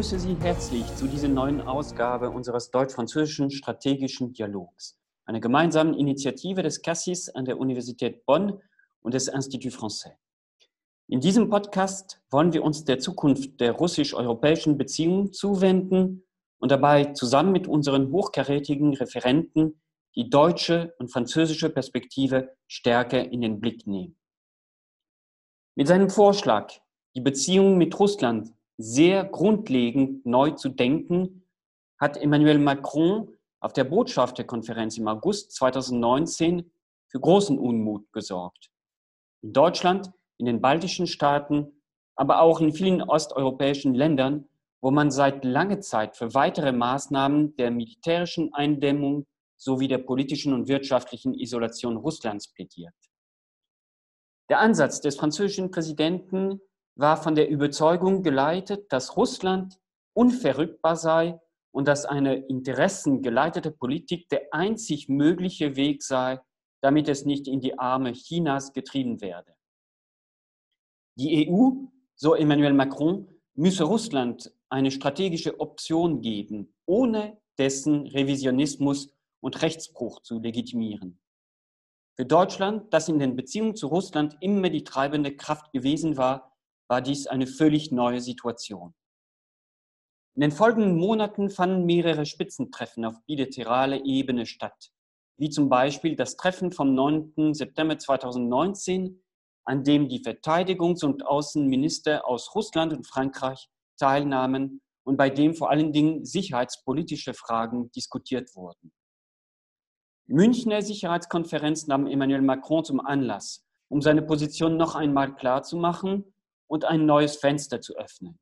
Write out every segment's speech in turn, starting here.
begrüße Sie herzlich zu dieser neuen Ausgabe unseres deutsch-französischen strategischen Dialogs, einer gemeinsamen Initiative des Cassis an der Universität Bonn und des Institut Français. In diesem Podcast wollen wir uns der Zukunft der russisch-europäischen Beziehungen zuwenden und dabei zusammen mit unseren hochkarätigen Referenten die deutsche und französische Perspektive stärker in den Blick nehmen. Mit seinem Vorschlag, die Beziehungen mit Russland sehr grundlegend neu zu denken, hat Emmanuel Macron auf der Botschafterkonferenz im August 2019 für großen Unmut gesorgt. In Deutschland, in den baltischen Staaten, aber auch in vielen osteuropäischen Ländern, wo man seit langer Zeit für weitere Maßnahmen der militärischen Eindämmung sowie der politischen und wirtschaftlichen Isolation Russlands plädiert. Der Ansatz des französischen Präsidenten war von der Überzeugung geleitet, dass Russland unverrückbar sei und dass eine interessengeleitete Politik der einzig mögliche Weg sei, damit es nicht in die Arme Chinas getrieben werde. Die EU, so Emmanuel Macron, müsse Russland eine strategische Option geben, ohne dessen Revisionismus und Rechtsbruch zu legitimieren. Für Deutschland, das in den Beziehungen zu Russland immer die treibende Kraft gewesen war, war dies eine völlig neue Situation. In den folgenden Monaten fanden mehrere Spitzentreffen auf bilateraler Ebene statt, wie zum Beispiel das Treffen vom 9. September 2019, an dem die Verteidigungs- und Außenminister aus Russland und Frankreich teilnahmen und bei dem vor allen Dingen sicherheitspolitische Fragen diskutiert wurden. Die Münchner Sicherheitskonferenz nahm Emmanuel Macron zum Anlass, um seine Position noch einmal klarzumachen und ein neues Fenster zu öffnen.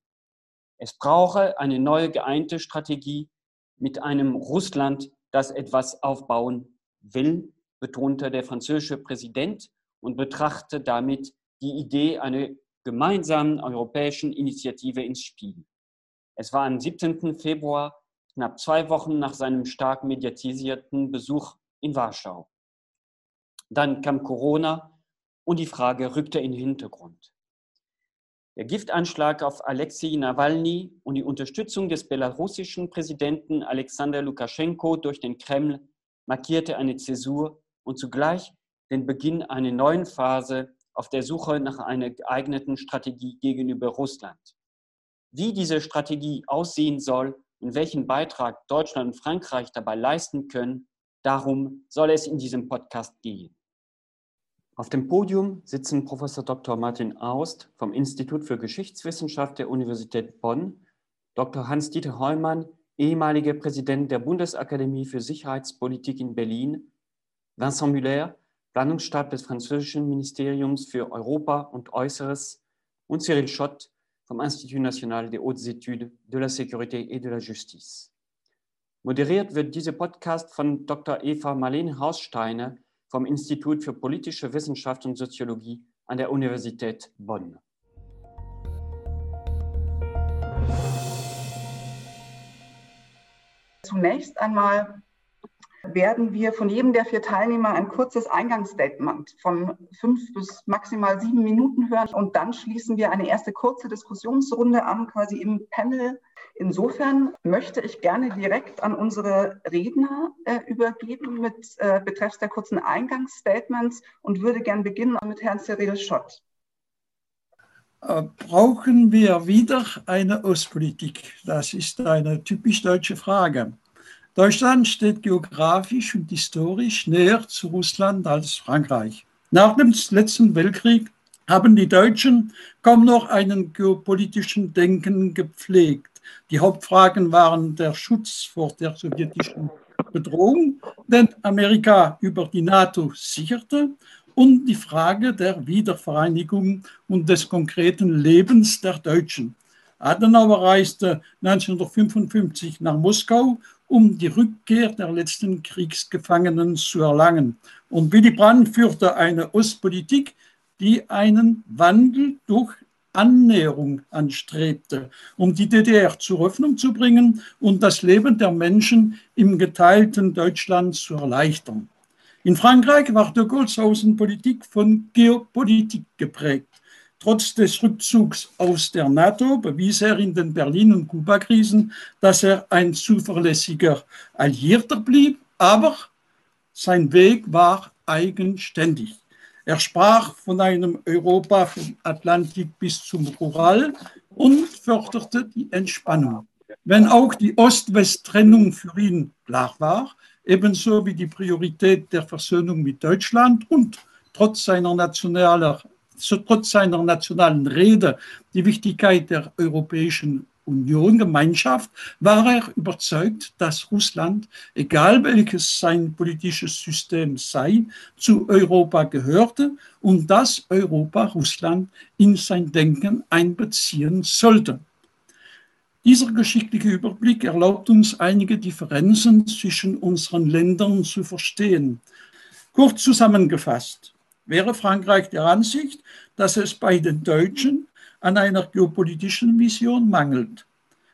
Es brauche eine neue geeinte Strategie mit einem Russland, das etwas aufbauen will, betonte der französische Präsident und betrachte damit die Idee einer gemeinsamen europäischen Initiative ins Spiel. Es war am 17. Februar, knapp zwei Wochen nach seinem stark mediatisierten Besuch in Warschau. Dann kam Corona und die Frage rückte in den Hintergrund. Der Giftanschlag auf Alexei Nawalny und die Unterstützung des belarussischen Präsidenten Alexander Lukaschenko durch den Kreml markierte eine Zäsur und zugleich den Beginn einer neuen Phase auf der Suche nach einer geeigneten Strategie gegenüber Russland. Wie diese Strategie aussehen soll und welchen Beitrag Deutschland und Frankreich dabei leisten können, darum soll es in diesem Podcast gehen. Auf dem Podium sitzen Professor Dr. Martin Aust vom Institut für Geschichtswissenschaft der Universität Bonn, Dr. Hans-Dieter Heumann, ehemaliger Präsident der Bundesakademie für Sicherheitspolitik in Berlin, Vincent Müller, Planungsstab des französischen Ministeriums für Europa und Äußeres und Cyril Schott vom Institut National des Hautes Études de la Sécurité et de la Justice. Moderiert wird dieser Podcast von Dr. Eva Marlene Haussteiner, vom Institut für politische Wissenschaft und Soziologie an der Universität Bonn. Zunächst einmal werden wir von jedem der vier Teilnehmer ein kurzes Eingangsstatement von fünf bis maximal sieben Minuten hören und dann schließen wir eine erste kurze Diskussionsrunde an, quasi im Panel Insofern möchte ich gerne direkt an unsere Redner äh, übergeben mit äh, betreffs der kurzen Eingangsstatements und würde gern beginnen mit Herrn Cyril Schott. Äh, brauchen wir wieder eine Ostpolitik? Das ist eine typisch deutsche Frage. Deutschland steht geografisch und historisch näher zu Russland als Frankreich. Nach dem letzten Weltkrieg haben die Deutschen kaum noch einen geopolitischen Denken gepflegt. Die Hauptfragen waren der Schutz vor der sowjetischen Bedrohung, den Amerika über die NATO sicherte, und die Frage der Wiedervereinigung und des konkreten Lebens der Deutschen. Adenauer reiste 1955 nach Moskau, um die Rückkehr der letzten Kriegsgefangenen zu erlangen. Und Willy Brandt führte eine Ostpolitik, die einen Wandel durch Annäherung anstrebte, um die DDR zur Öffnung zu bringen und das Leben der Menschen im geteilten Deutschland zu erleichtern. In Frankreich war de Gaulle's Außenpolitik von Geopolitik geprägt. Trotz des Rückzugs aus der NATO bewies er in den Berlin- und Kuba-Krisen, dass er ein zuverlässiger Alliierter blieb, aber sein Weg war eigenständig. Er sprach von einem Europa vom Atlantik bis zum Rural und förderte die Entspannung. Wenn auch die Ost-West-Trennung für ihn klar war, ebenso wie die Priorität der Versöhnung mit Deutschland und trotz seiner, nationaler, trotz seiner nationalen Rede die Wichtigkeit der Europäischen Union, Gemeinschaft, war er überzeugt, dass Russland, egal welches sein politisches System sei, zu Europa gehörte und dass Europa Russland in sein Denken einbeziehen sollte. Dieser geschickliche Überblick erlaubt uns einige Differenzen zwischen unseren Ländern zu verstehen. Kurz zusammengefasst wäre Frankreich der Ansicht, dass es bei den Deutschen an einer geopolitischen Vision mangelt.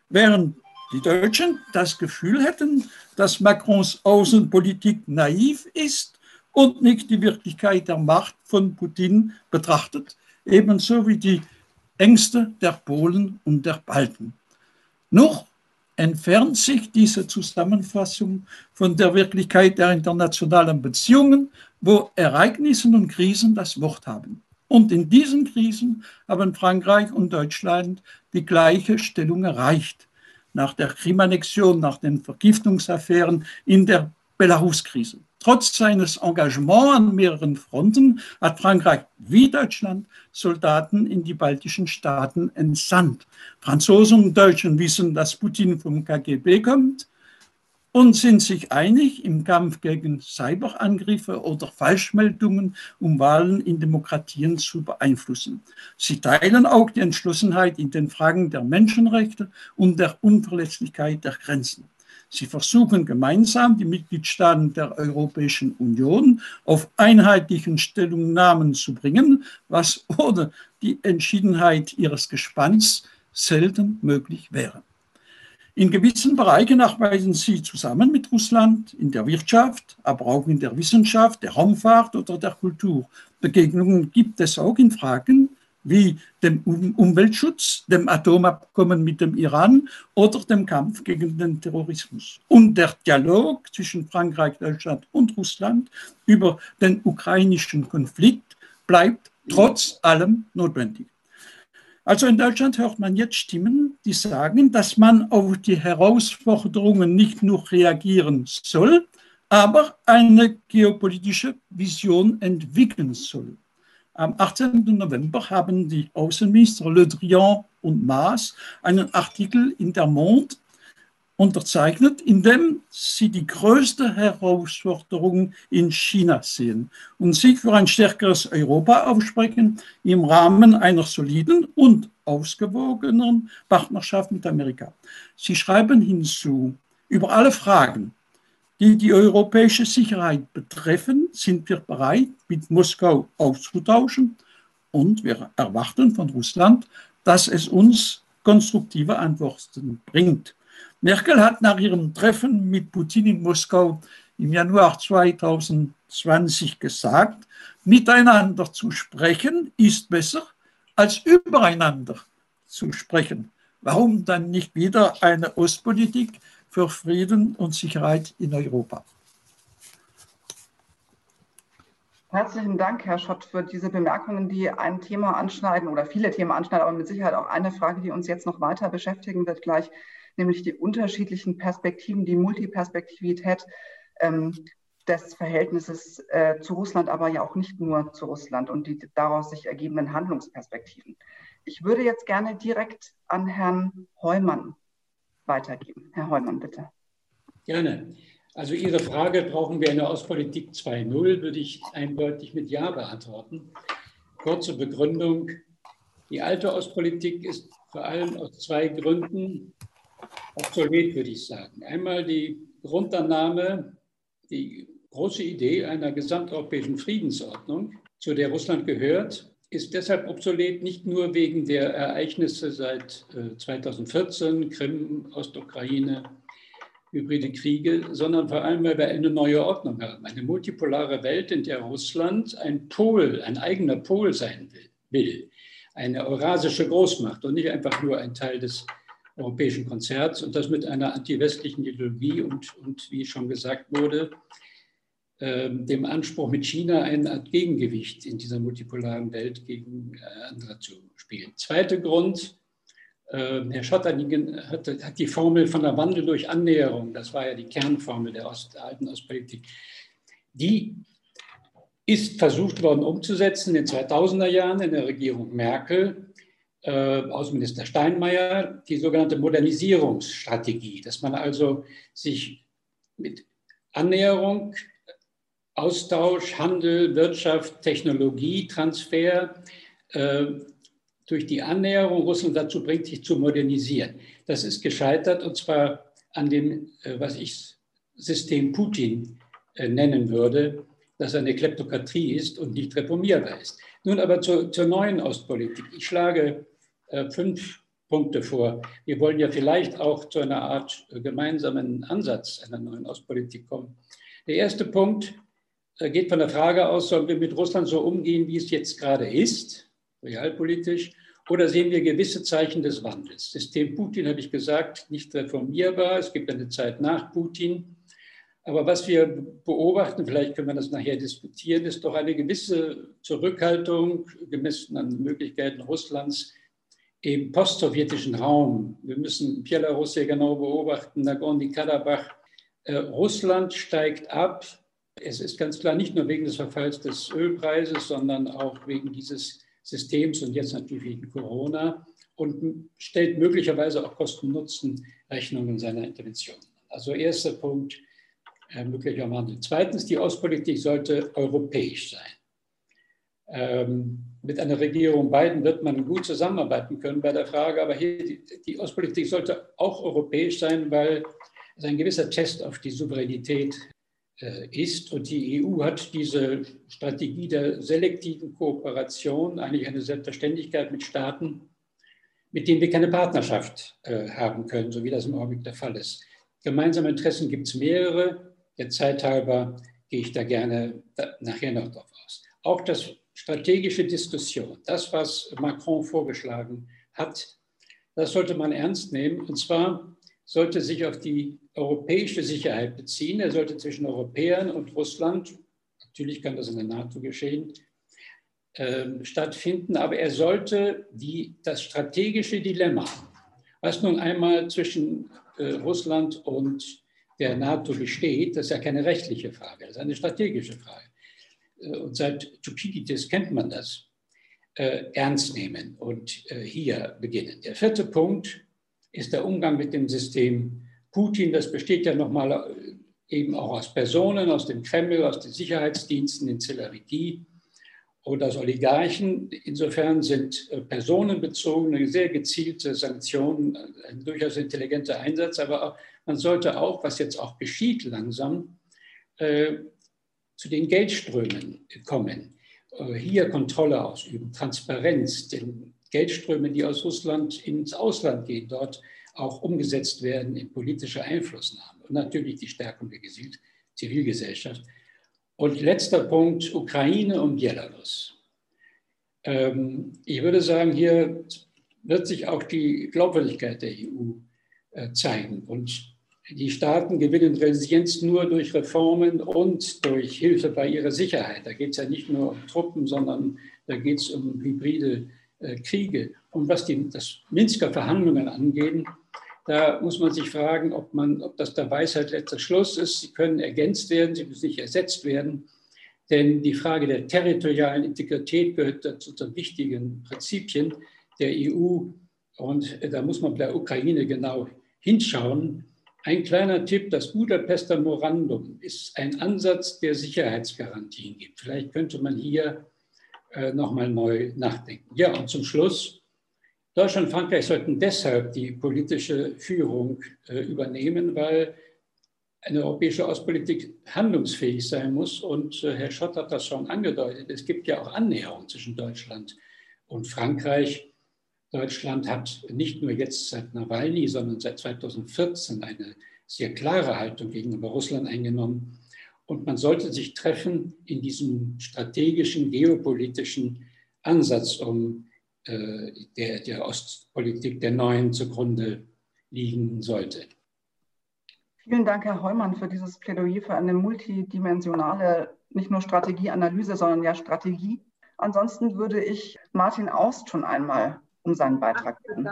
Während die Deutschen das Gefühl hätten, dass Macrons Außenpolitik naiv ist und nicht die Wirklichkeit der Macht von Putin betrachtet, ebenso wie die Ängste der Polen und der Balten. Noch entfernt sich diese Zusammenfassung von der Wirklichkeit der internationalen Beziehungen, wo Ereignissen und Krisen das Wort haben. Und in diesen Krisen haben Frankreich und Deutschland die gleiche Stellung erreicht. Nach der Krimannexion, nach den Vergiftungsaffären, in der Belarus-Krise. Trotz seines Engagements an mehreren Fronten hat Frankreich wie Deutschland Soldaten in die baltischen Staaten entsandt. Franzosen und Deutschen wissen, dass Putin vom KGB kommt und sind sich einig im Kampf gegen Cyberangriffe oder Falschmeldungen, um Wahlen in Demokratien zu beeinflussen. Sie teilen auch die Entschlossenheit in den Fragen der Menschenrechte und der Unverletzlichkeit der Grenzen. Sie versuchen gemeinsam die Mitgliedstaaten der Europäischen Union auf einheitlichen Stellungnahmen zu bringen, was ohne die Entschiedenheit ihres Gespanns selten möglich wäre. In gewissen Bereichen arbeiten sie zusammen mit Russland in der Wirtschaft, aber auch in der Wissenschaft, der Raumfahrt oder der Kultur. Begegnungen gibt es auch in Fragen wie dem Umweltschutz, dem Atomabkommen mit dem Iran oder dem Kampf gegen den Terrorismus. Und der Dialog zwischen Frankreich, Deutschland und Russland über den ukrainischen Konflikt bleibt trotz allem notwendig. Also in Deutschland hört man jetzt Stimmen, die sagen, dass man auf die Herausforderungen nicht nur reagieren soll, aber eine geopolitische Vision entwickeln soll. Am 18. November haben die Außenminister Le Drian und Maas einen Artikel in der Monde unterzeichnet, in dem sie die größte Herausforderung in China sehen und sich für ein stärkeres Europa aussprechen im Rahmen einer soliden und ausgewogenen Partnerschaft mit Amerika. Sie schreiben hinzu, über alle Fragen, die die europäische Sicherheit betreffen, sind wir bereit, mit Moskau auszutauschen und wir erwarten von Russland, dass es uns konstruktive Antworten bringt. Merkel hat nach ihrem Treffen mit Putin in Moskau im Januar 2020 gesagt, miteinander zu sprechen ist besser als übereinander zu sprechen. Warum dann nicht wieder eine Ostpolitik, für Frieden und Sicherheit in Europa. Herzlichen Dank, Herr Schott, für diese Bemerkungen, die ein Thema anschneiden oder viele Themen anschneiden, aber mit Sicherheit auch eine Frage, die uns jetzt noch weiter beschäftigen wird gleich, nämlich die unterschiedlichen Perspektiven, die Multiperspektivität ähm, des Verhältnisses äh, zu Russland, aber ja auch nicht nur zu Russland und die daraus sich ergebenden Handlungsperspektiven. Ich würde jetzt gerne direkt an Herrn Heumann weitergeben. Herr Heumann, bitte. Gerne. Also Ihre Frage, brauchen wir eine Ostpolitik 2.0, würde ich eindeutig mit Ja beantworten. Kurze Begründung. Die alte Ostpolitik ist vor allem aus zwei Gründen obsolet, würde ich sagen. Einmal die Grundannahme, die große Idee einer gesamteuropäischen Friedensordnung, zu der Russland gehört, ist deshalb obsolet, nicht nur wegen der Ereignisse seit 2014, äh, Krim, Ostukraine, hybride Kriege, sondern vor allem, weil wir eine neue Ordnung haben. Eine multipolare Welt, in der Russland ein Pol, ein eigener Pol sein will. eine eurasische Großmacht und nicht einfach nur ein Teil des europäischen Konzerts und das mit einer antiwestlichen Ideologie und, und wie schon gesagt wurde, äh, dem Anspruch mit China eine Art Gegengewicht in dieser multipolaren Welt gegen äh, andere zu spielen. Zweiter Grund, äh, Herr Schotterningen hat, hat, die Formel von der Wandel durch Annäherung, das war ja die Kernformel der, Ost, der alten Ostpolitik, die ist versucht worden umzusetzen in den 2000er Jahren in der Regierung Merkel, Außenminister Steinmeier, die sogenannte Modernisierungsstrategie, dass man also sich mit Annäherung, Austausch, Handel, Wirtschaft, Technologie, Transfer äh, durch die Annäherung Russland dazu bringt, sich zu modernisieren. Das ist gescheitert und zwar an dem, äh, was ich System Putin äh, nennen würde, das eine Kleptokratie ist und nicht reformierbar ist. Nun aber zur, zur neuen Ostpolitik. Ich schlage äh, fünf Punkte vor. Wir wollen ja vielleicht auch zu einer Art äh, gemeinsamen Ansatz einer neuen Ostpolitik kommen. Der erste Punkt äh, geht von der Frage aus, sollen wir mit Russland so umgehen, wie es jetzt gerade ist, realpolitisch, oder sehen wir gewisse Zeichen des Wandels? System Putin, habe ich gesagt, nicht reformierbar. Es gibt eine Zeit nach Putin. Aber was wir beobachten, vielleicht können wir das nachher diskutieren, ist doch eine gewisse Zurückhaltung gemessen an Möglichkeiten Russlands im postsowjetischen Raum. Wir müssen Belarus sehr genau beobachten, Nagorno-Karabach. Äh, Russland steigt ab. Es ist ganz klar nicht nur wegen des Verfalls des Ölpreises, sondern auch wegen dieses Systems und jetzt natürlich wegen Corona und stellt möglicherweise auch Kosten-Nutzen-Rechnungen seiner Intervention. Also erster Punkt, äh, möglicher Wandel. Zweitens, die Ostpolitik sollte europäisch sein. Ähm, mit einer Regierung Biden wird man gut zusammenarbeiten können bei der Frage, aber hier die, die Ostpolitik sollte auch europäisch sein, weil es ein gewisser Test auf die Souveränität äh, ist. Und die EU hat diese Strategie der selektiven Kooperation, eigentlich eine Selbstverständlichkeit mit Staaten, mit denen wir keine Partnerschaft äh, haben können, so wie das im Augenblick der Fall ist. Gemeinsame Interessen gibt es mehrere. Der Zeit halber gehe ich da gerne nachher noch drauf aus. Auch das strategische Diskussion, das, was Macron vorgeschlagen hat, das sollte man ernst nehmen. Und zwar sollte sich auf die europäische Sicherheit beziehen. Er sollte zwischen Europäern und Russland, natürlich kann das in der NATO geschehen, äh, stattfinden, aber er sollte die, das strategische Dilemma, was nun einmal zwischen äh, Russland und der NATO besteht, das ist ja keine rechtliche Frage, das ist eine strategische Frage. Äh, und seit Thukydides kennt man das, äh, ernst nehmen und äh, hier beginnen. Der vierte Punkt ist der Umgang mit dem System Putin. Das besteht ja nochmal eben auch aus Personen, aus dem Kreml, aus den Sicherheitsdiensten, in Celerity und aus Oligarchen. Insofern sind personenbezogene, sehr gezielte Sanktionen ein durchaus intelligenter Einsatz, aber man sollte auch, was jetzt auch geschieht langsam, zu den Geldströmen kommen. Äh, hier Kontrolle ausüben, Transparenz, den Geldströmen, die aus Russland ins Ausland gehen, dort auch umgesetzt werden in politische Einflussnahme und natürlich die Stärkung der Zivilgesellschaft. Und letzter Punkt, Ukraine und Belarus. Ähm, ich würde sagen, hier wird sich auch die Glaubwürdigkeit der EU äh, zeigen. Und die Staaten gewinnen Resilienz nur durch Reformen und durch Hilfe bei ihrer Sicherheit. Da geht es ja nicht nur um Truppen, sondern da geht es um hybride äh, Kriege. Und was die das Minsker Verhandlungen angeht, da muss man sich fragen, ob, man, ob das der Weisheit letzter Schluss ist. Sie können ergänzt werden, sie müssen nicht ersetzt werden. Denn die Frage der territorialen Integrität gehört dazu zu wichtigen Prinzipien der EU. Und da muss man bei der Ukraine genau hinschauen. Ein kleiner Tipp, das Budapester Memorandum ist ein Ansatz, der Sicherheitsgarantien gibt. Vielleicht könnte man hier äh, nochmal neu nachdenken. Ja, und zum Schluss, Deutschland und Frankreich sollten deshalb die politische Führung äh, übernehmen, weil eine europäische Außenpolitik handlungsfähig sein muss. Und äh, Herr Schott hat das schon angedeutet. Es gibt ja auch Annäherung zwischen Deutschland und Frankreich. Deutschland hat nicht nur jetzt seit Nawalny, sondern seit 2014 eine sehr klare Haltung gegenüber Russland eingenommen. Und man sollte sich treffen in diesem strategischen, geopolitischen Ansatz, um äh, der, der Ostpolitik der Neuen zugrunde liegen sollte. Vielen Dank, Herr Heumann, für dieses Plädoyer für eine multidimensionale, nicht nur Strategieanalyse, sondern ja Strategie. Ansonsten würde ich Martin Aust schon einmal um seinen Beitrag bitten.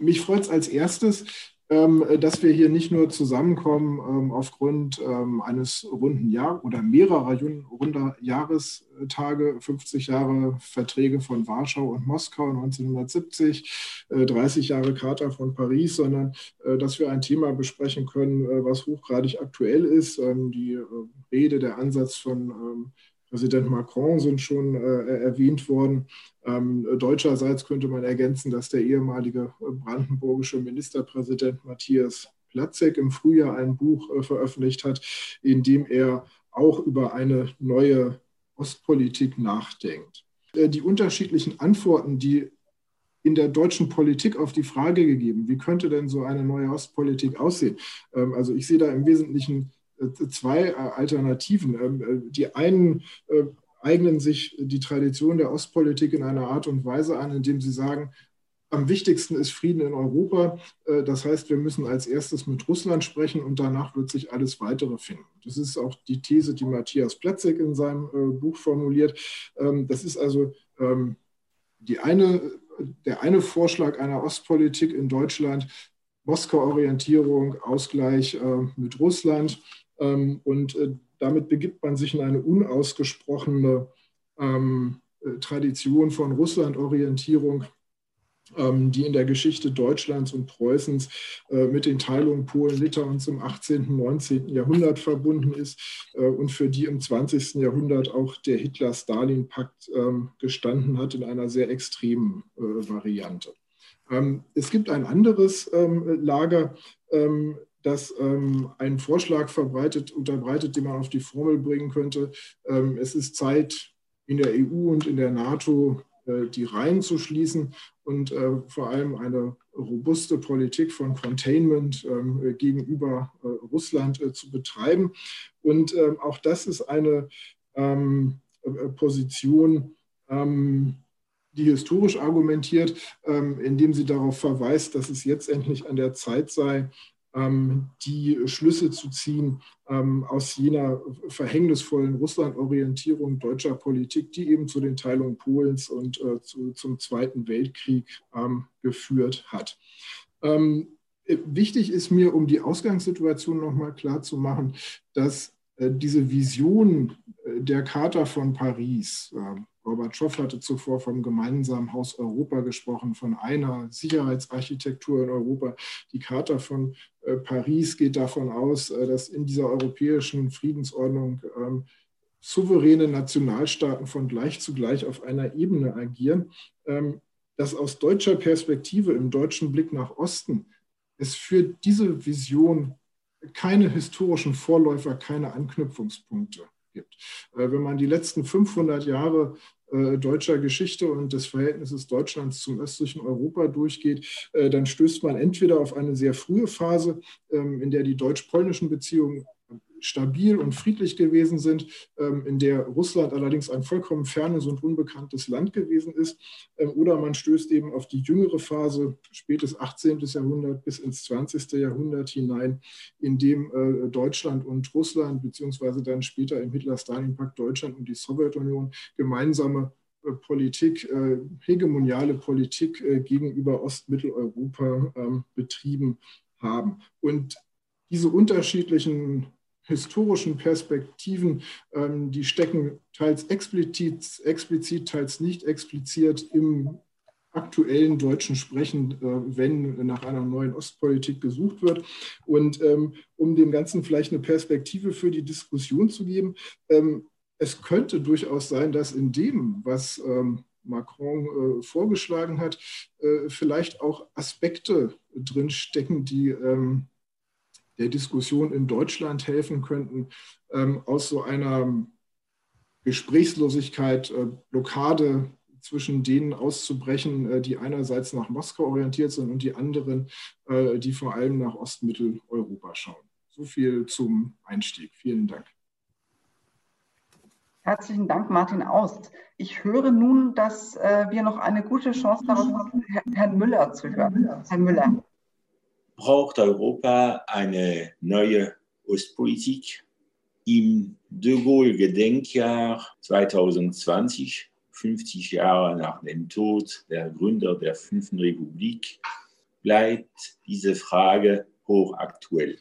Mich freut es als erstes, ähm, dass wir hier nicht nur zusammenkommen ähm, aufgrund ähm, eines runden Jahr oder mehrerer runder Jahrestage, 50 Jahre Verträge von Warschau und Moskau 1970, 30 äh, Jahre Charta von Paris, sondern äh, dass wir ein Thema besprechen können, äh, was hochgradig aktuell ist. Die Rede, der Ansatz von Präsident Macron sind schon äh, erwähnt worden. Ähm, deutscherseits könnte man ergänzen, dass der ehemalige brandenburgische Ministerpräsident Matthias Platzek im Frühjahr ein Buch äh, veröffentlicht hat, in dem er auch über eine neue Ostpolitik nachdenkt. Äh, die unterschiedlichen Antworten, die in der deutschen Politik auf die Frage gegeben, wie könnte denn so eine neue Ostpolitik aussehen? Ähm, also ich sehe da im Wesentlichen äh, zwei äh, Alternativen. Ähm, äh, die einen eignen sich die Tradition der Ostpolitik in einer Art und Weise an, indem sie sagen, am wichtigsten ist Frieden in Europa. Das heißt, wir müssen als erstes mit Russland sprechen und danach wird sich alles weitere finden. Das ist auch die These, die Matthias Platzek in seinem Buch formuliert. Ähm, das ist also ähm, die eine, der eine Vorschlag einer Ostpolitik in Deutschland, Moskau-Orientierung, Ausgleich mit Russland und äh, damit begibt man sich in eine unausgesprochene ähm, äh, Tradition von Russland-Orientierung, ähm, die in der Geschichte Deutschlands und Preußens äh, mit den Teilungen Polen-Litauens im 18. und 19. Jahrhundert verbunden ist und für die im 20. Jahrhundert auch der Hitler-Stalin-Pakt gestanden hat in einer sehr extremen Variante. Es gibt ein anderes Lager, das ähm, einen Vorschlag verbreitet, unterbreitet, den man auf die Formel bringen könnte. Ähm, es ist Zeit, in der EU und in der NATO äh, die Reihen zu schließen und äh, vor allem eine robuste Politik von Containment äh, gegenüber Russland äh, zu betreiben. Und ähm, auch das ist eine ähm, äh, Position, ähm, die historisch argumentiert, ähm, indem sie darauf verweist, dass es jetzt endlich an der Zeit sei, ähm, die Schlüsse zu ziehen ähm, aus jener verhängnisvollen Russland-Orientierung deutscher Politik, die eben zu den Teilungen Polens und äh, zu, zum Zweiten Weltkrieg ähm, geführt hat. Wichtig ist mir, um die Ausgangssituation nochmal klar zu machen, dass äh, diese Vision äh, der Charta von Paris, Gorbatschow hatte zuvor vom gemeinsamen Haus Europa gesprochen, von einer Sicherheitsarchitektur in Europa. Die Charta von äh, Paris geht davon aus, äh, dass in dieser europäischen Friedensordnung ähm, souveräne Nationalstaaten von gleich zu gleich auf einer Ebene agieren. Ähm, dass aus deutscher Perspektive, im deutschen Blick nach Osten, es für diese Vision keine historischen Vorläufer, keine Anknüpfungspunkte gibt. Äh, wenn man die letzten 500 Jahre äh, deutscher Geschichte und des Verhältnisses Deutschlands zum östlichen Europa durchgeht, äh, dann stößt man entweder auf eine sehr frühe Phase, ähm, in der die deutsch-polnischen Beziehungen stabil und friedlich gewesen sind, ähm, in der Russland allerdings ein vollkommen fernes und unbekanntes Land gewesen ist. Ähm, oder man stößt eben auf die jüngere Phase, spätes 18. Jahrhundert bis ins 20. Jahrhundert hinein, in dem äh, Deutschland und Russland, beziehungsweise dann später im Hitler-Stalin-Pakt Deutschland und die Sowjetunion gemeinsame äh, Politik, äh, hegemoniale Politik gegenüber Ostmitteleuropa ähm, betrieben haben. Und diese unterschiedlichen historischen Perspektiven, ähm, die stecken teils explizit, explizit, teils nicht explizit im aktuellen deutschen Sprechen, äh, wenn nach einer neuen Ostpolitik gesucht wird. Und ähm, um dem Ganzen vielleicht eine Perspektive für die Diskussion zu geben, ähm, es könnte durchaus sein, dass in dem, was ähm, Macron äh, vorgeschlagen hat, äh, vielleicht auch Aspekte drinstecken, die ähm, der Diskussion in Deutschland helfen könnten, ähm, aus so einer Gesprächslosigkeit, äh, Blockade zwischen denen auszubrechen, äh, die einerseits nach Moskau orientiert sind und die anderen, äh, die vor allem nach Ostmitteleuropa schauen. So viel zum Einstieg. Vielen Dank. Herzlichen Dank, Martin Aust. Ich höre nun, dass äh, wir noch eine gute Chance darauf haben, Herrn Müller zu hören. Herr Müller. Braucht Europa eine neue Ostpolitik? Im De Gaulle-Gedenkjahr 2020, 50 Jahre nach dem Tod der Gründer der Fünften Republik, bleibt diese Frage hochaktuell.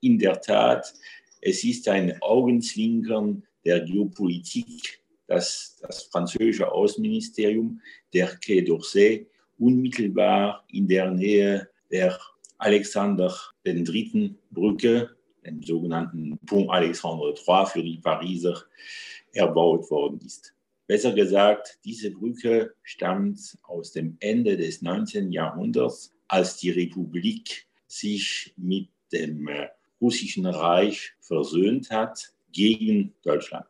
In der Tat, es ist ein Augenzwinkern der Geopolitik, dass das französische Außenministerium der Quai d'Orsay unmittelbar in der Nähe der Alexander III. Brücke, dem sogenannten Pont Alexandre III für die Pariser, erbaut worden ist. Besser gesagt, diese Brücke stammt aus dem Ende des 19. Jahrhunderts, als die Republik sich mit dem russischen Reich versöhnt hat gegen Deutschland.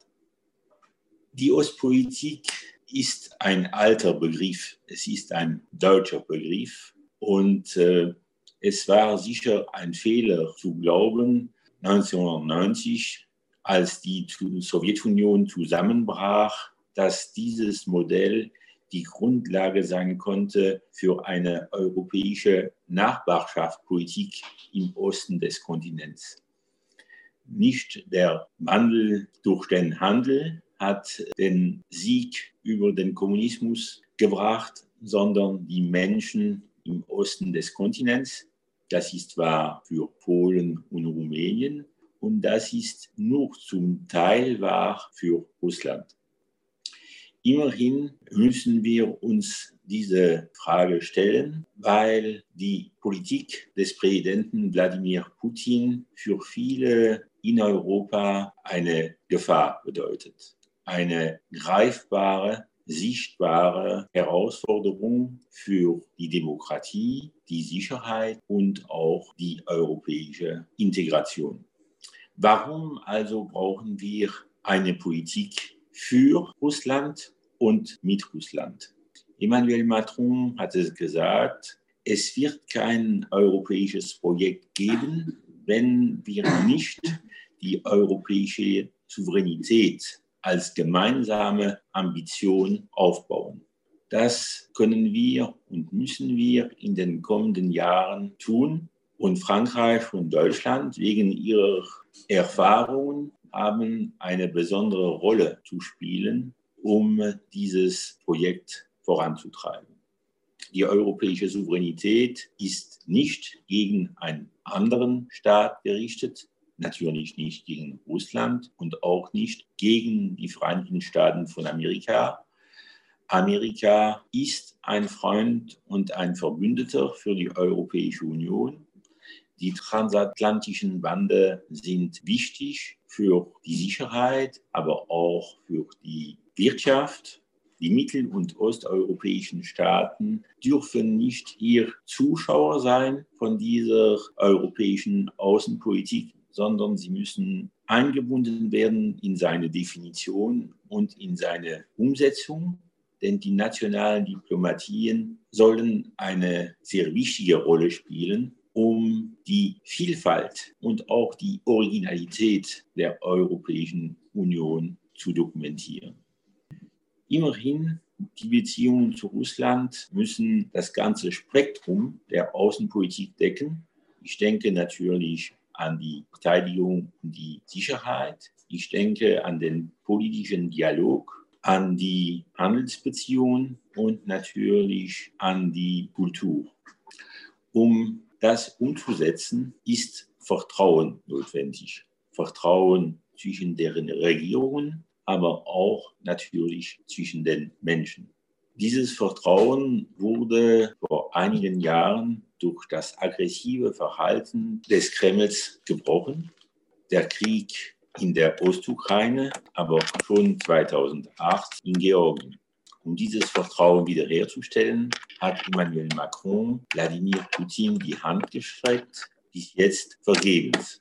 Die Ostpolitik ist ein alter Begriff, es ist ein deutscher Begriff und äh, es war sicher ein Fehler zu glauben, 1990, als die Sowjetunion zusammenbrach, dass dieses Modell die Grundlage sein konnte für eine europäische Nachbarschaftspolitik im Osten des Kontinents. Nicht der Wandel durch den Handel hat den Sieg über den Kommunismus gebracht, sondern die Menschen im Osten des Kontinents. Das ist wahr für Polen und Rumänien und das ist nur zum Teil wahr für Russland. Immerhin müssen wir uns diese Frage stellen, weil die Politik des Präsidenten Wladimir Putin für viele in Europa eine Gefahr bedeutet. Eine greifbare, sichtbare Herausforderung für die Demokratie, die Sicherheit und auch die europäische Integration. Warum also brauchen wir eine Politik für Russland und mit Russland? Emmanuel Macron hat es gesagt, es wird kein europäisches Projekt geben, wenn wir nicht die europäische Souveränität als gemeinsame Ambition aufbauen. Das können wir und müssen wir in den kommenden Jahren tun. Und Frankreich und Deutschland wegen ihrer Erfahrungen haben eine besondere Rolle zu spielen, um dieses Projekt voranzutreiben. Die europäische Souveränität ist nicht gegen einen anderen Staat gerichtet, natürlich nicht gegen Russland und auch nicht gegen die Vereinigten Staaten von Amerika. Amerika ist ein Freund und ein Verbündeter für die Europäische Union. Die transatlantischen Bande sind wichtig für die Sicherheit, aber auch für die Wirtschaft. Die mittel- und osteuropäischen Staaten dürfen nicht ihr Zuschauer sein von dieser europäischen Außenpolitik, sondern sie müssen eingebunden werden in seine Definition und in seine Umsetzung. Denn die nationalen Diplomatien sollen eine sehr wichtige Rolle spielen, um die Vielfalt und auch die Originalität der Europäischen Union zu dokumentieren. Immerhin, die Beziehungen zu Russland müssen das ganze Spektrum der Außenpolitik decken. Ich denke natürlich an die Verteidigung und die Sicherheit. Ich denke an den politischen Dialog, an die Handelsbeziehungen und natürlich an die Kultur. Um das umzusetzen, ist Vertrauen notwendig. Vertrauen zwischen deren Regierungen, aber auch natürlich zwischen den Menschen. Dieses Vertrauen wurde vor einigen Jahren durch das aggressive Verhalten des Kremls gebrochen. Der Krieg in der Ostukraine, aber schon 2008 in Georgien. Um dieses Vertrauen wiederherzustellen, hat Emmanuel Macron Wladimir Putin die Hand gestreckt, bis jetzt vergebens.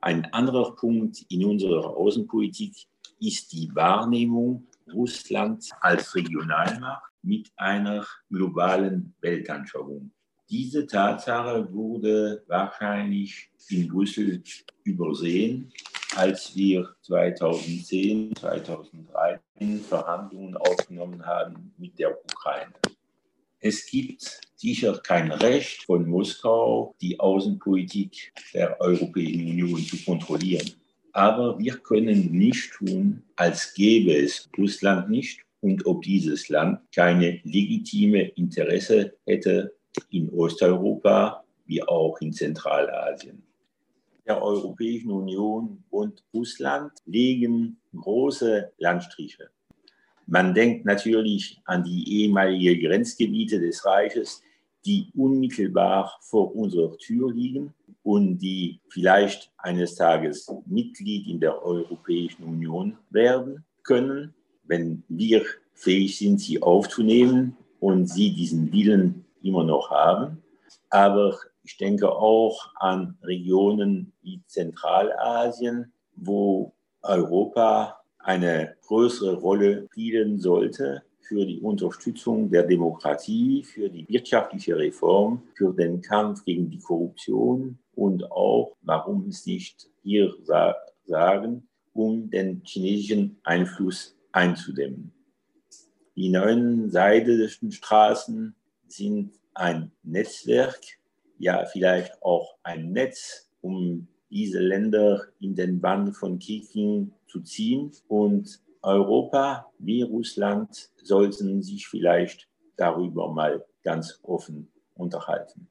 Ein anderer Punkt in unserer Außenpolitik ist die Wahrnehmung Russlands als Regionalmacht mit einer globalen Weltanschauung. Diese Tatsache wurde wahrscheinlich in Brüssel übersehen, als wir 2010, 2013 Verhandlungen aufgenommen haben mit der Ukraine. Es gibt sicher kein Recht von Moskau, die Außenpolitik der Europäischen Union zu kontrollieren. Aber wir können nicht tun, als gäbe es Russland nicht und ob dieses Land keine legitime Interesse hätte in Osteuropa wie auch in Zentralasien. Der Europäischen Union und Russland legen große Landstriche. Man denkt natürlich an die ehemaligen Grenzgebiete des Reiches, die unmittelbar vor unserer Tür liegen und die vielleicht eines Tages Mitglied in der Europäischen Union werden können, wenn wir fähig sind, sie aufzunehmen und sie diesen Willen immer noch haben. Aber ich denke auch an Regionen wie Zentralasien, wo Europa eine größere Rolle spielen sollte für die Unterstützung der Demokratie, für die wirtschaftliche Reform, für den Kampf gegen die Korruption und auch, warum es nicht hier sagen, um den chinesischen Einfluss einzudämmen. Die neuen Seidenstraßen sind ein Netzwerk, ja vielleicht auch ein Netz, um diese Länder in den Bann von Peking zu ziehen. Und Europa wie Russland sollten sich vielleicht darüber mal ganz offen unterhalten.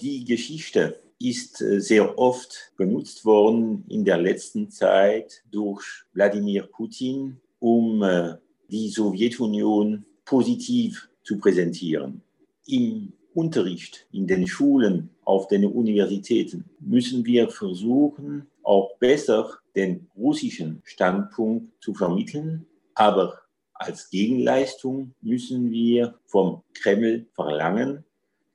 Die Geschichte ist äh, sehr oft benutzt worden in der letzten Zeit durch Wladimir Putin, um äh, die Sowjetunion positiv zu präsentieren. Im Unterricht in den Schulen, auf den Universitäten müssen wir versuchen, auch besser den russischen Standpunkt zu vermitteln. Aber als Gegenleistung müssen wir vom Kreml verlangen,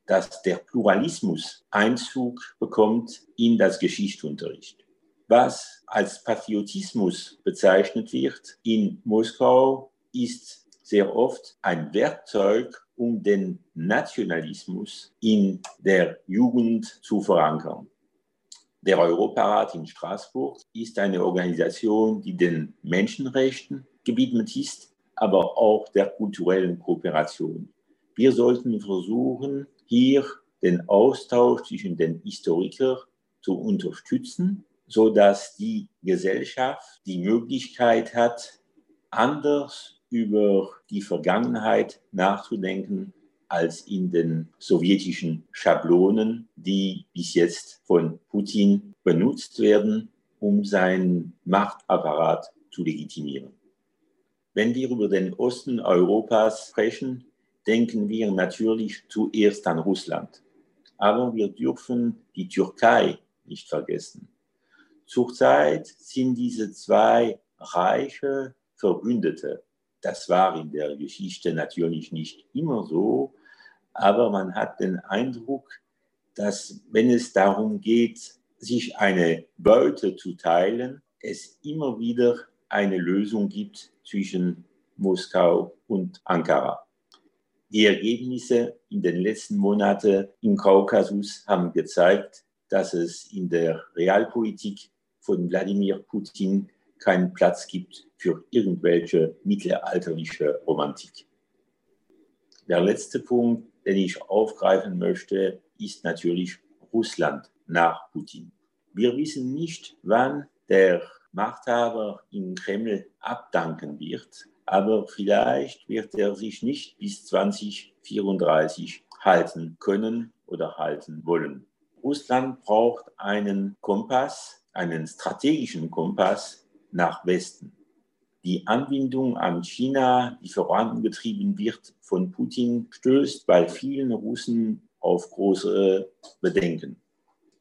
dass der Pluralismus Einzug bekommt in das Geschichtsunterricht. Was als Patriotismus bezeichnet wird in Moskau, ist sehr oft ein Werkzeug, um den Nationalismus in der Jugend zu verankern. Der Europarat in Straßburg ist eine Organisation, die den Menschenrechten gewidmet ist, aber auch der kulturellen Kooperation. Wir sollten versuchen, hier den Austausch zwischen den Historikern zu unterstützen, sodass die Gesellschaft die Möglichkeit hat, anders über die Vergangenheit nachzudenken als in den sowjetischen Schablonen, die bis jetzt von Putin benutzt werden, um seinen Machtapparat zu legitimieren. Wenn wir über den Osten Europas sprechen, denken wir natürlich zuerst an Russland. Aber wir dürfen die Türkei nicht vergessen. Zurzeit sind diese zwei Reiche Verbündete. Das war in der Geschichte natürlich nicht immer so, aber man hat den Eindruck, dass wenn es darum geht, sich eine Beute zu teilen, es immer wieder eine Lösung gibt zwischen Moskau und Ankara. Die Ergebnisse in den letzten Monaten im Kaukasus haben gezeigt, dass es in der Realpolitik von Wladimir Putin keinen Platz gibt für irgendwelche mittelalterliche Romantik. Der letzte Punkt, den ich aufgreifen möchte, ist natürlich Russland nach Putin. Wir wissen nicht, wann der Machthaber im Kreml abdanken wird, aber vielleicht wird er sich nicht bis 2034 halten können oder halten wollen. Russland braucht einen Kompass, einen strategischen Kompass, nach Westen. Die Anbindung an China, die vorangetrieben wird von Putin, stößt bei vielen Russen auf große Bedenken.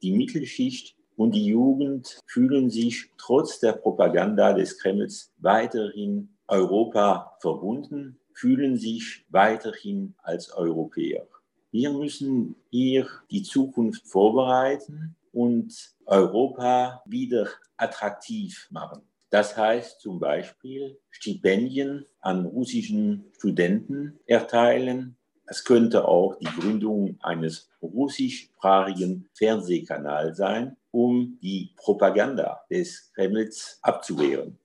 Die Mittelschicht und die Jugend fühlen sich trotz der Propaganda des Kremls weiterhin Europa verbunden, fühlen sich weiterhin als Europäer. Wir müssen hier die Zukunft vorbereiten und Europa wieder attraktiv machen. Das heißt zum Beispiel Stipendien an russischen Studenten erteilen, Es könnte auch die Gründung eines russischsprachigen Fernsehkanals sein, um die Propaganda des Kremls abzuwehren.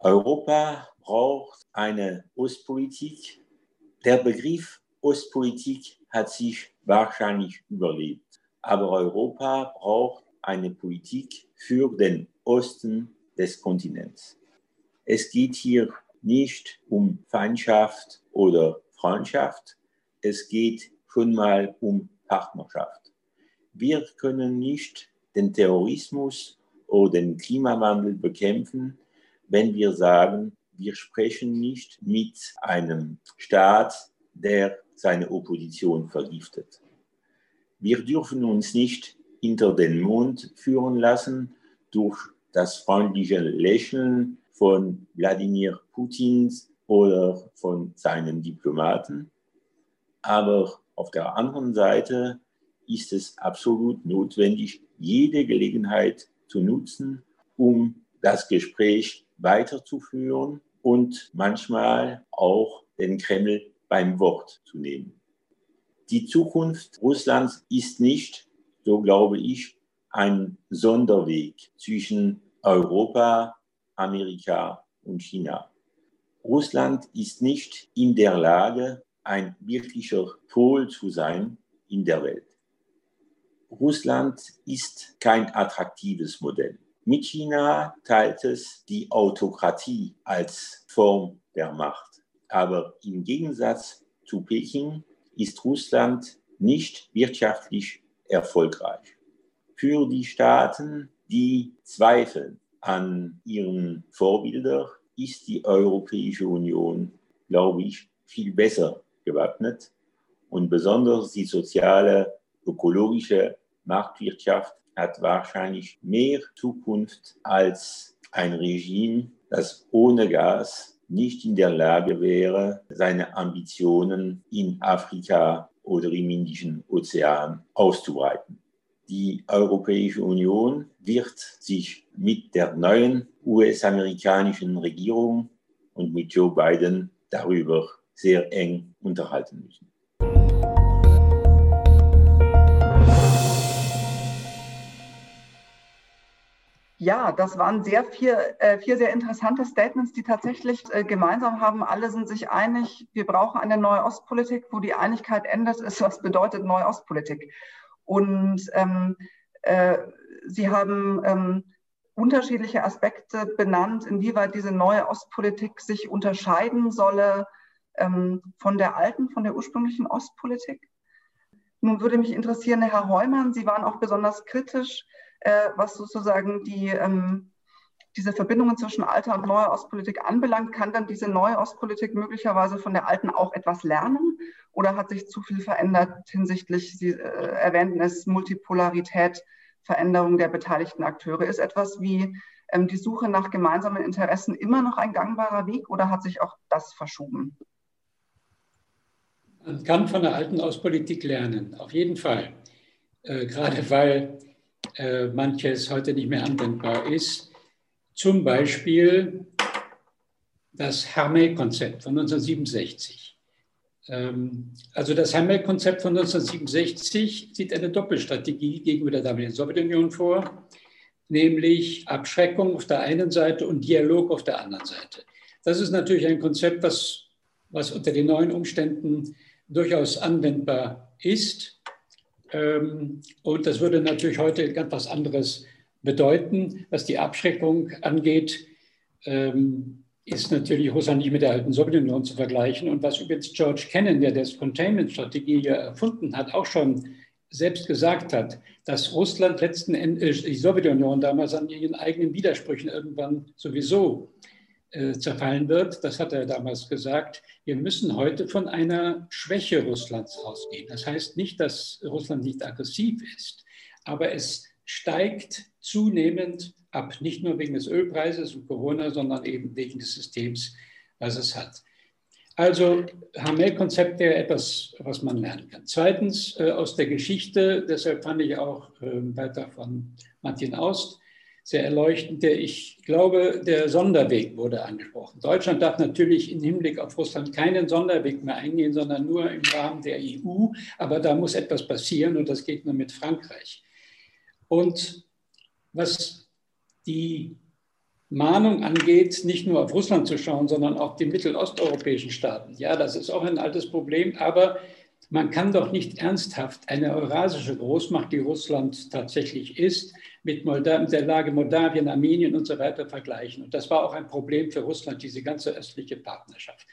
Europa braucht eine Ostpolitik. Der Begriff Ostpolitik hat sich wahrscheinlich überlebt. Aber Europa braucht eine Politik für den Osten des Kontinents. Es geht hier nicht um Feindschaft oder Freundschaft, es geht schon mal um Partnerschaft. Wir können nicht den Terrorismus oder den Klimawandel bekämpfen, wenn wir sagen, wir sprechen nicht mit einem Staat, der seine Opposition vergiftet. Wir dürfen uns nicht hinter den Mond führen lassen durch das freundliche Lächeln von Wladimir Putins oder von seinen Diplomaten. Aber auf der anderen Seite ist es absolut notwendig, jede Gelegenheit zu nutzen, um das Gespräch weiterzuführen und manchmal auch den Kreml beim Wort zu nehmen. Die Zukunft Russlands ist nicht, so glaube ich, ein Sonderweg zwischen Europa, Amerika und China. Russland ist nicht in der Lage, ein wirklicher Pol zu sein in der Welt. Russland ist kein attraktives Modell. Mit China teilt es die Autokratie als Form der Macht. Aber im Gegensatz zu Peking ist Russland nicht wirtschaftlich erfolgreich. Für die Staaten, die zweifeln an ihren Vorbildern, ist die Europäische Union, glaube ich, viel besser gewappnet. Und besonders die soziale, ökologische Marktwirtschaft hat wahrscheinlich mehr Zukunft als ein Regime, das ohne Gas nicht in der Lage wäre, seine Ambitionen in Afrika oder im Indischen Ozean auszubreiten. Die Europäische Union wird sich mit der neuen US-amerikanischen Regierung und mit Joe Biden darüber sehr eng unterhalten müssen. Ja, das waren sehr vier, äh, vier sehr interessante Statements, die tatsächlich äh, gemeinsam haben. Alle sind sich einig, wir brauchen eine neue Ostpolitik. Wo die Einigkeit endet, ist, was bedeutet neue Ostpolitik. Und ähm, äh, Sie haben ähm, unterschiedliche Aspekte benannt, inwieweit diese neue Ostpolitik sich unterscheiden solle ähm, von der alten, von der ursprünglichen Ostpolitik. Nun würde mich interessieren, Herr Heumann, Sie waren auch besonders kritisch äh, was sozusagen die, ähm, diese Verbindungen zwischen alter und neuer Ostpolitik anbelangt. Kann dann diese neue Ostpolitik möglicherweise von der alten auch etwas lernen? Oder hat sich zu viel verändert hinsichtlich, Sie äh, erwähnten es, Multipolarität, Veränderung der beteiligten Akteure? Ist etwas wie ähm, die Suche nach gemeinsamen Interessen immer noch ein gangbarer Weg oder hat sich auch das verschoben? Man kann von der alten Ostpolitik lernen, auf jeden Fall. Äh, gerade weil äh, manches heute nicht mehr anwendbar ist. Zum Beispiel das Hermel-Konzept von 1967. Ähm, also das Hermel-Konzept von 1967 sieht eine Doppelstrategie gegenüber der damaligen Sowjetunion vor, nämlich Abschreckung auf der einen Seite und Dialog auf der anderen Seite. Das ist natürlich ein Konzept, was, was unter den neuen Umständen durchaus anwendbar ist. Ähm, und das würde natürlich heute ganz was anderes bedeuten. Was die Abschreckung angeht, ähm, ist natürlich Russland nicht mit der alten Sowjetunion zu vergleichen. Und was übrigens George Kennan, der das Containment-Strategie erfunden hat, auch schon selbst gesagt hat, dass Russland letzten Endes, die Sowjetunion damals an ihren eigenen Widersprüchen irgendwann sowieso äh, zerfallen wird. Das hat er damals gesagt. Wir müssen heute von einer Schwäche Russlands ausgehen. Das heißt nicht, dass Russland nicht aggressiv ist, aber es steigt zunehmend ab, nicht nur wegen des Ölpreises und Corona, sondern eben wegen des Systems, was es hat. Also Hamel-Konzept wäre etwas, was man lernen kann. Zweitens äh, aus der Geschichte, deshalb fand ich auch äh, weiter von Martin Aust, sehr erleuchtend. Der, ich glaube, der Sonderweg wurde angesprochen. Deutschland darf natürlich im Hinblick auf Russland keinen Sonderweg mehr eingehen, sondern nur im Rahmen der EU. Aber da muss etwas passieren und das geht nur mit Frankreich. Und was die Mahnung angeht, nicht nur auf Russland zu schauen, sondern auch die mittelosteuropäischen Staaten. Ja, das ist auch ein altes Problem, aber man kann doch nicht ernsthaft eine eurasische Großmacht, die Russland tatsächlich ist, mit, Molda der Lage Moldawien, Armenien und so weiter vergleichen. Und das war auch ein Problem für Russland, diese ganze östliche Partnerschaft.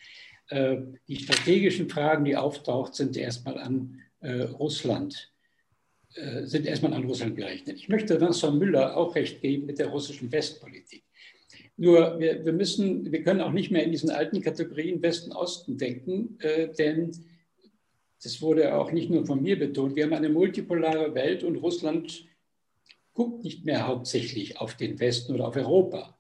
Äh, die strategischen Fragen, die auftaucht, sind erstmal an äh, Russland äh, sind erstmal an Russland gerechnet. Ich möchte Vincent Müller auch recht geben mit der russischen Westpolitik. Nur wir, wir, müssen, wir können auch nicht mehr in diesen alten Kategorien Westen-Osten denken, äh, denn das wurde auch nicht nur von mir betont, wir haben eine multipolare Welt und Russland guckt nicht mehr hauptsächlich auf den Westen oder auf Europa.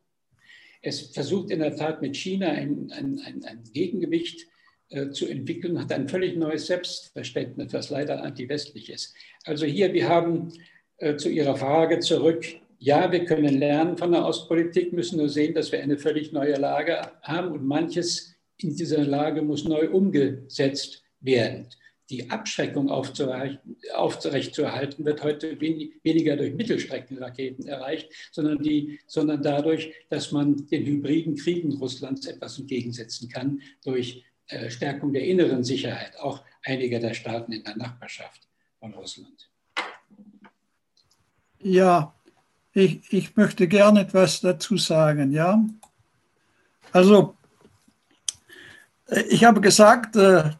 Es versucht in der Tat mit China ein, ein, ein, ein Gegengewicht äh, zu entwickeln, hat ein völlig neues Selbstverständnis, was leider anti-westlich ist. Also hier, wir haben äh, zu Ihrer Frage zurück, ja, wir können lernen von der Ostpolitik, müssen nur sehen, dass wir eine völlig neue Lage haben und manches in dieser Lage muss neu umgesetzt werden. Die Abschreckung aufrechtzuerhalten wird heute weniger durch Mittelstreckenraketen erreicht, sondern, die, sondern dadurch, dass man den hybriden Kriegen Russlands etwas entgegensetzen kann, durch äh, Stärkung der inneren Sicherheit, auch einiger der Staaten in der Nachbarschaft von Russland. Ja, ich, ich möchte gerne etwas dazu sagen, ja. Also, äh, ich habe gesagt, äh,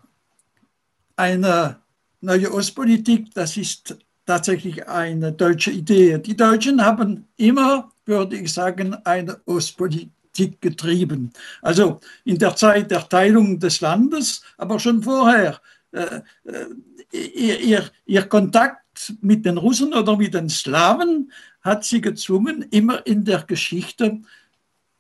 eine neue Ostpolitik, das ist tatsächlich eine deutsche Idee. Die Deutschen haben immer, würde ich sagen, eine Ostpolitik getrieben. Also in der Zeit der Teilung des Landes, aber schon vorher. Äh, ihr, ihr, ihr Kontakt mit den Russen oder mit den Slawen hat sie gezwungen, immer in der Geschichte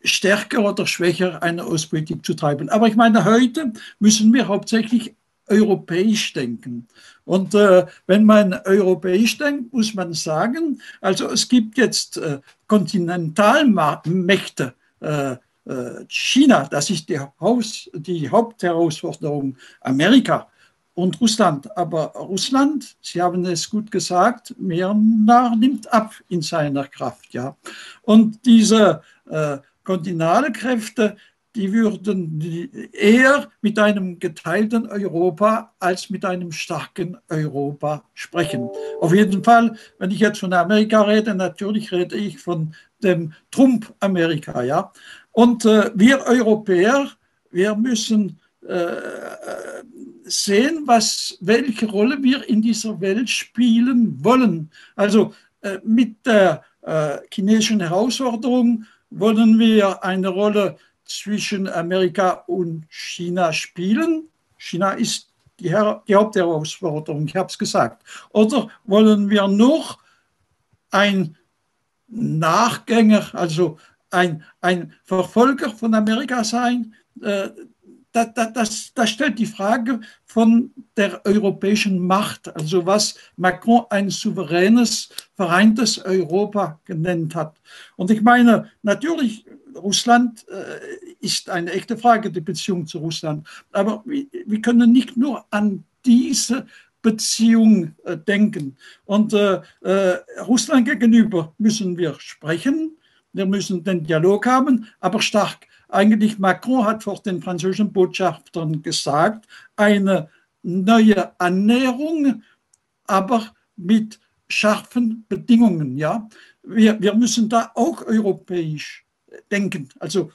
stärker oder schwächer eine Ostpolitik zu treiben. Aber ich meine, heute müssen wir hauptsächlich europäisch denken. Und äh, wenn man europäisch denkt, muss man sagen, also es gibt jetzt äh, Kontinentalmächte, äh, äh China, das ist die, Haus, die Hauptherausforderung, Amerika, und Russland. Aber Russland, Sie haben es gut gesagt, Myanmar nimmt ab in seiner Kraft. Ja. Und diese äh, kontinentale die würden eher mit einem geteilten Europa als mit einem starken Europa sprechen. Auf jeden Fall, wenn ich jetzt von Amerika rede, natürlich rede ich von dem Trump-Amerika. Ja? Und äh, wir Europäer, wir müssen äh, sehen, was, welche Rolle wir in dieser Welt spielen wollen. Also äh, mit der äh, chinesischen Herausforderung wollen wir eine Rolle zwischen Amerika und China spielen. China ist die, die Hauptherausforderung, ich habe es gesagt. Oder wollen wir noch ein Nachgänger, also ein, ein Verfolger von Amerika sein, äh, das, das, das, stellt die Frage von der europäischen Macht, also was Macron ein souveränes, vereintes Europa genannt hat. Und ich meine, natürlich, Russland äh, ist eine echte Frage, die Beziehung zu Russland. Aber wir, können nicht nur an diese Beziehung äh, denken. Und äh Russland gegenüber müssen wir sprechen, wir müssen den Dialog haben, aber stark eigentlich Macron hat vor den französischen Botschaftern gesagt, eine neue Annäherung, aber mit scharfen Bedingungen. Ja? Wir, wir müssen da auch europäisch denken, also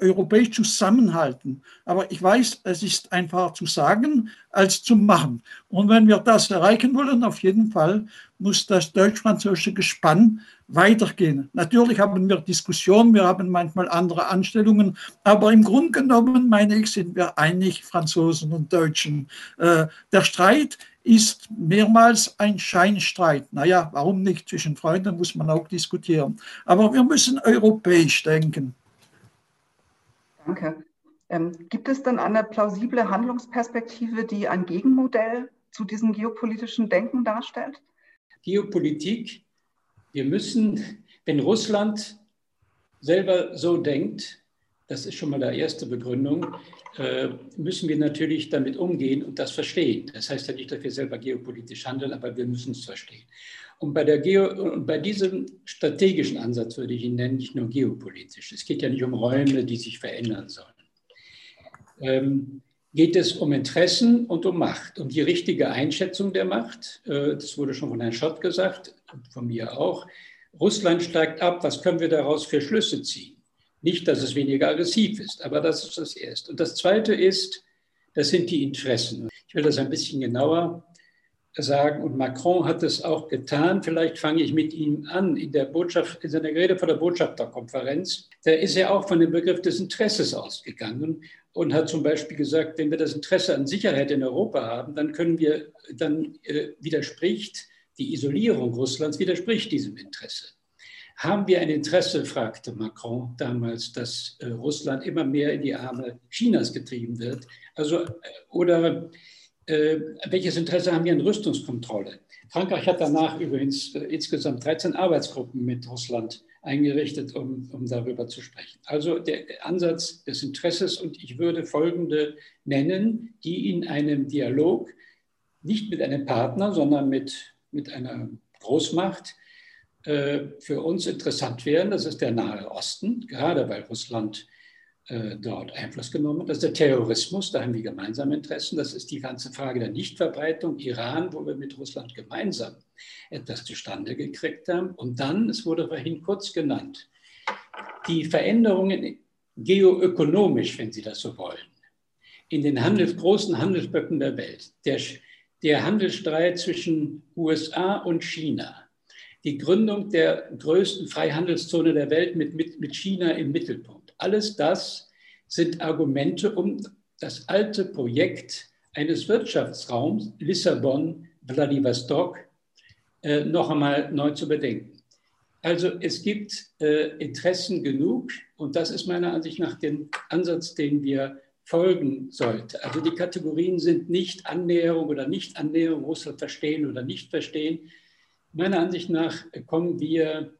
europäisch zusammenhalten. Aber ich weiß, es ist einfacher zu sagen als zu machen. Und wenn wir das erreichen wollen, auf jeden Fall muss das deutsch-französische Gespann weitergehen. Natürlich haben wir Diskussionen, wir haben manchmal andere Anstellungen, aber im Grunde genommen, meine ich, sind wir einig, Franzosen und Deutschen. Äh, der Streit ist mehrmals ein Scheinstreit. Naja, warum nicht? Zwischen Freunden muss man auch diskutieren. Aber wir müssen europäisch denken. Danke. Ähm, gibt es denn eine plausible Handlungsperspektive, die ein Gegenmodell zu diesem geopolitischen Denken darstellt? Geopolitik wir müssen, Wenn Russland selber so denkt, das ist schon mal die erste Begründung, äh, müssen wir natürlich damit umgehen und das verstehen. Das heißt ja nicht, dass wir selber geopolitisch handeln, aber wir müssen es verstehen. Und bei, der Geo und bei diesem strategischen Ansatz würde ich ihn nennen, nicht nur geopolitisch. Es geht ja nicht um Räume, die sich verändern sollen. Ähm, geht es um Interessen und um Macht, um die richtige Einschätzung der Macht. Äh, das wurde schon von Herrn Schott gesagt von mir auch. Russland steigt ab, was können wir daraus für Schlüsse ziehen? Nicht, dass es weniger aggressiv ist, aber das ist das Erste. Und das Zweite ist, das sind die Interessen. Ich will das ein bisschen genauer sagen, und Macron hat es auch getan. Vielleicht fange ich mit ihm an. In, der Botschaft, in seiner Rede vor der Botschafterkonferenz, da ist er auch von dem Begriff des Interesses ausgegangen und hat zum Beispiel gesagt, wenn wir das Interesse an Sicherheit in Europa haben, dann können wir, dann äh, widerspricht die Isolierung Russlands, widerspricht diesem Interesse. Haben wir ein Interesse, fragte Macron damals, dass äh, Russland immer mehr in die Arme Chinas getrieben wird? Also, äh, oder äh, welches Interesse haben wir an Rüstungskontrolle? Frankreich hat danach übrigens äh, insgesamt 13 Arbeitsgruppen mit Russland eingerichtet, um, um darüber zu sprechen. Also der, Ansatz des Interesses und ich würde folgende nennen, die in einem Dialog nicht mit einem Partner, sondern mit, mit einer Großmacht für uns interessant wären. Das ist der Nahe Osten, gerade weil Russland äh, dort Einfluss genommen hat. Das ist der Terrorismus, da haben wir gemeinsame Interessen. Das ist die ganze Frage der Nichtverbreitung. Iran, wo wir mit Russland gemeinsam etwas zustande gekriegt haben. Und dann, es wurde vorhin kurz genannt, die Veränderungen geoökonomisch, wenn Sie das so wollen, in den Handels, großen Handelsblöcken der Welt. Der, der Handelsstreit zwischen USA und China die Gründung der größten Freihandelszone der Welt mit, mit, mit China im Mittelpunkt. Alles das sind Argumente, um das alte Projekt eines Wirtschaftsraums Lissabon, Vladivostok äh, noch einmal neu zu bedenken. Also es gibt äh, Interessen genug und das ist meiner Ansicht nach der Ansatz, den wir folgen sollten. Also die Kategorien sind nicht Annäherung oder Nicht-Annäherung, Russland verstehen oder nicht verstehen, Meiner Ansicht nach kommen wir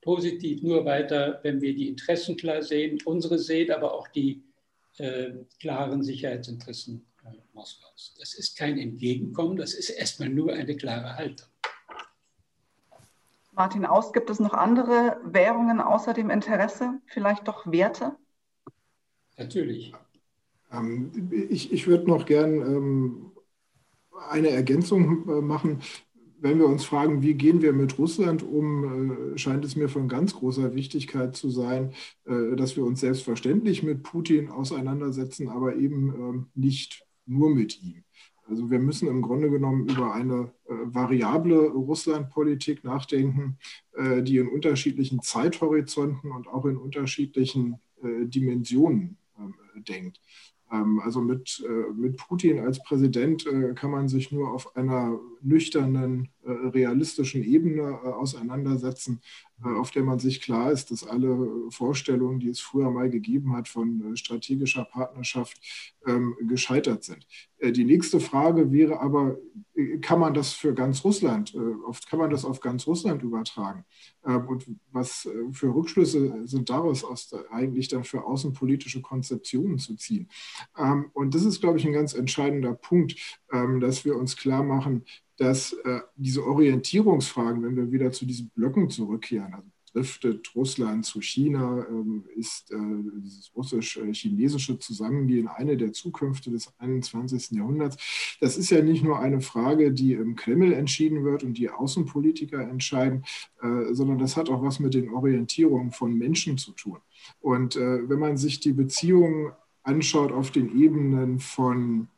positiv nur weiter, wenn wir die Interessen klar sehen, unsere sehen, aber auch die äh, klaren Sicherheitsinteressen äh, Moskaus. Das ist kein Entgegenkommen, das ist erstmal nur eine klare Haltung. Martin Aus, gibt es noch andere Währungen außer dem Interesse, vielleicht doch Werte? Natürlich. Ähm, ich, ich würde noch gern ähm, eine Ergänzung äh, machen wenn wir uns fragen, wie gehen wir mit Russland um, äh, scheint es mir von ganz großer Wichtigkeit zu sein, äh, dass wir uns selbstverständlich mit Putin auseinandersetzen, aber eben ähm, nicht nur mit ihm. Also wir müssen im Grunde genommen über eine äh, variable Russlandpolitik nachdenken, die in unterschiedlichen Zeithorizonten und auch in unterschiedlichen Dimensionen ähm, denkt. Ähm, also mit, mit Putin als Präsident kann man sich nur auf einer nüchternen, realistischen Ebene äh, auseinandersetzen, äh, auf der man sich klar ist, dass alle Vorstellungen, die es früher mal gegeben hat von strategischer Partnerschaft, ähm, gescheitert sind. Die nächste Frage wäre aber, kann man das für ganz Russland, oft kann man das auf ganz Russland übertragen? Ähm, und was für Rückschlüsse sind daraus eigentlich dann für außenpolitische Konzeptionen zu ziehen? Ähm, und das ist, glaube ich, ein ganz entscheidender Punkt, dass wir uns klar machen, dass äh, diese Orientierungsfragen, wenn wir wieder zu diesen Blöcken zurückkehren, also driftet Russland zu China, ähm, ist äh, dieses russisch-chinesische Zusammengehen eine der Zukünfte des 21. Jahrhunderts. Das ist ja nicht nur eine Frage, die im Kreml entschieden wird und die Außenpolitiker entscheiden, äh, sondern das hat auch was mit den Orientierungen von Menschen zu tun. Und äh, wenn man sich die Beziehungen anschaut auf den Ebenen von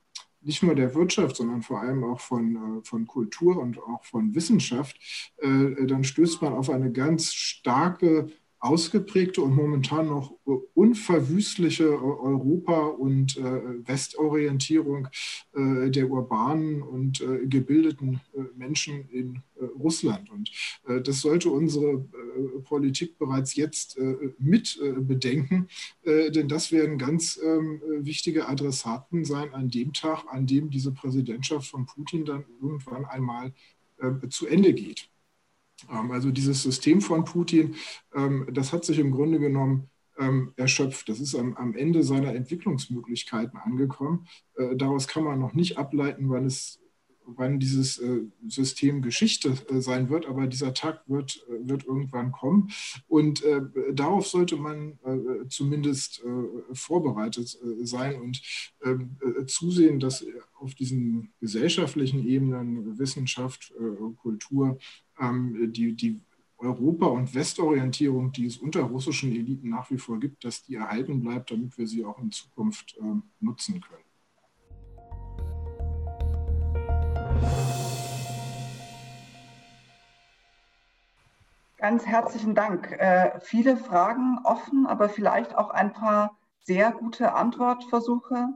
nicht nur der Wirtschaft, sondern vor allem auch von, äh, von Kultur und auch von Wissenschaft, äh, dann stößt man auf eine ganz starke ausgeprägte und momentan noch unverwüstliche Europa- und äh, Westorientierung äh, der urbanen und äh, gebildeten Menschen in Russland. Und das sollte unsere Politik bereits jetzt mit bedenken, denn das werden ganz ähm, wichtige Adressaten sein an dem Tag, an dem diese Präsidentschaft von Putin dann irgendwann einmal zu Ende geht. Ähm, also dieses System von Putin, ähm, das hat sich im Grunde genommen ähm, erschöpft. Das ist am, Ende seiner Entwicklungsmöglichkeiten angekommen. Äh, daraus kann man noch nicht ableiten, wann es wann dieses äh, System Geschichte äh, sein wird, aber dieser Tag wird, äh, wird irgendwann kommen. Und darauf sollte man zumindest vorbereitet sein und ähm, zusehen, dass auf diesen gesellschaftlichen Ebenen, Wissenschaft, Kultur, ähm, die, die Europa- und Westorientierung, die es unter russischen Eliten nach wie vor gibt, dass die erhalten bleibt, damit wir sie auch in Zukunft nutzen können. Ganz herzlichen Dank. Äh, viele Fragen offen, aber vielleicht auch ein paar sehr gute Antwortversuche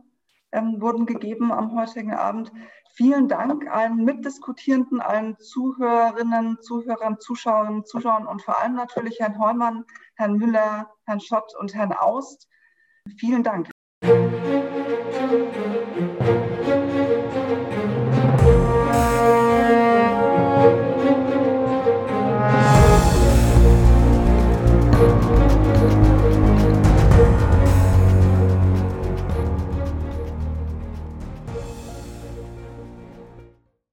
ähm, wurden gegeben am heutigen Abend. Vielen Dank allen Mitdiskutierenden, allen Zuhörerinnen, Zuhörern, Zuschauerinnen, Zuschauern und vor allem natürlich Herrn Heumann, Herrn Müller, Herrn Schott und Herrn Aust. Vielen Dank.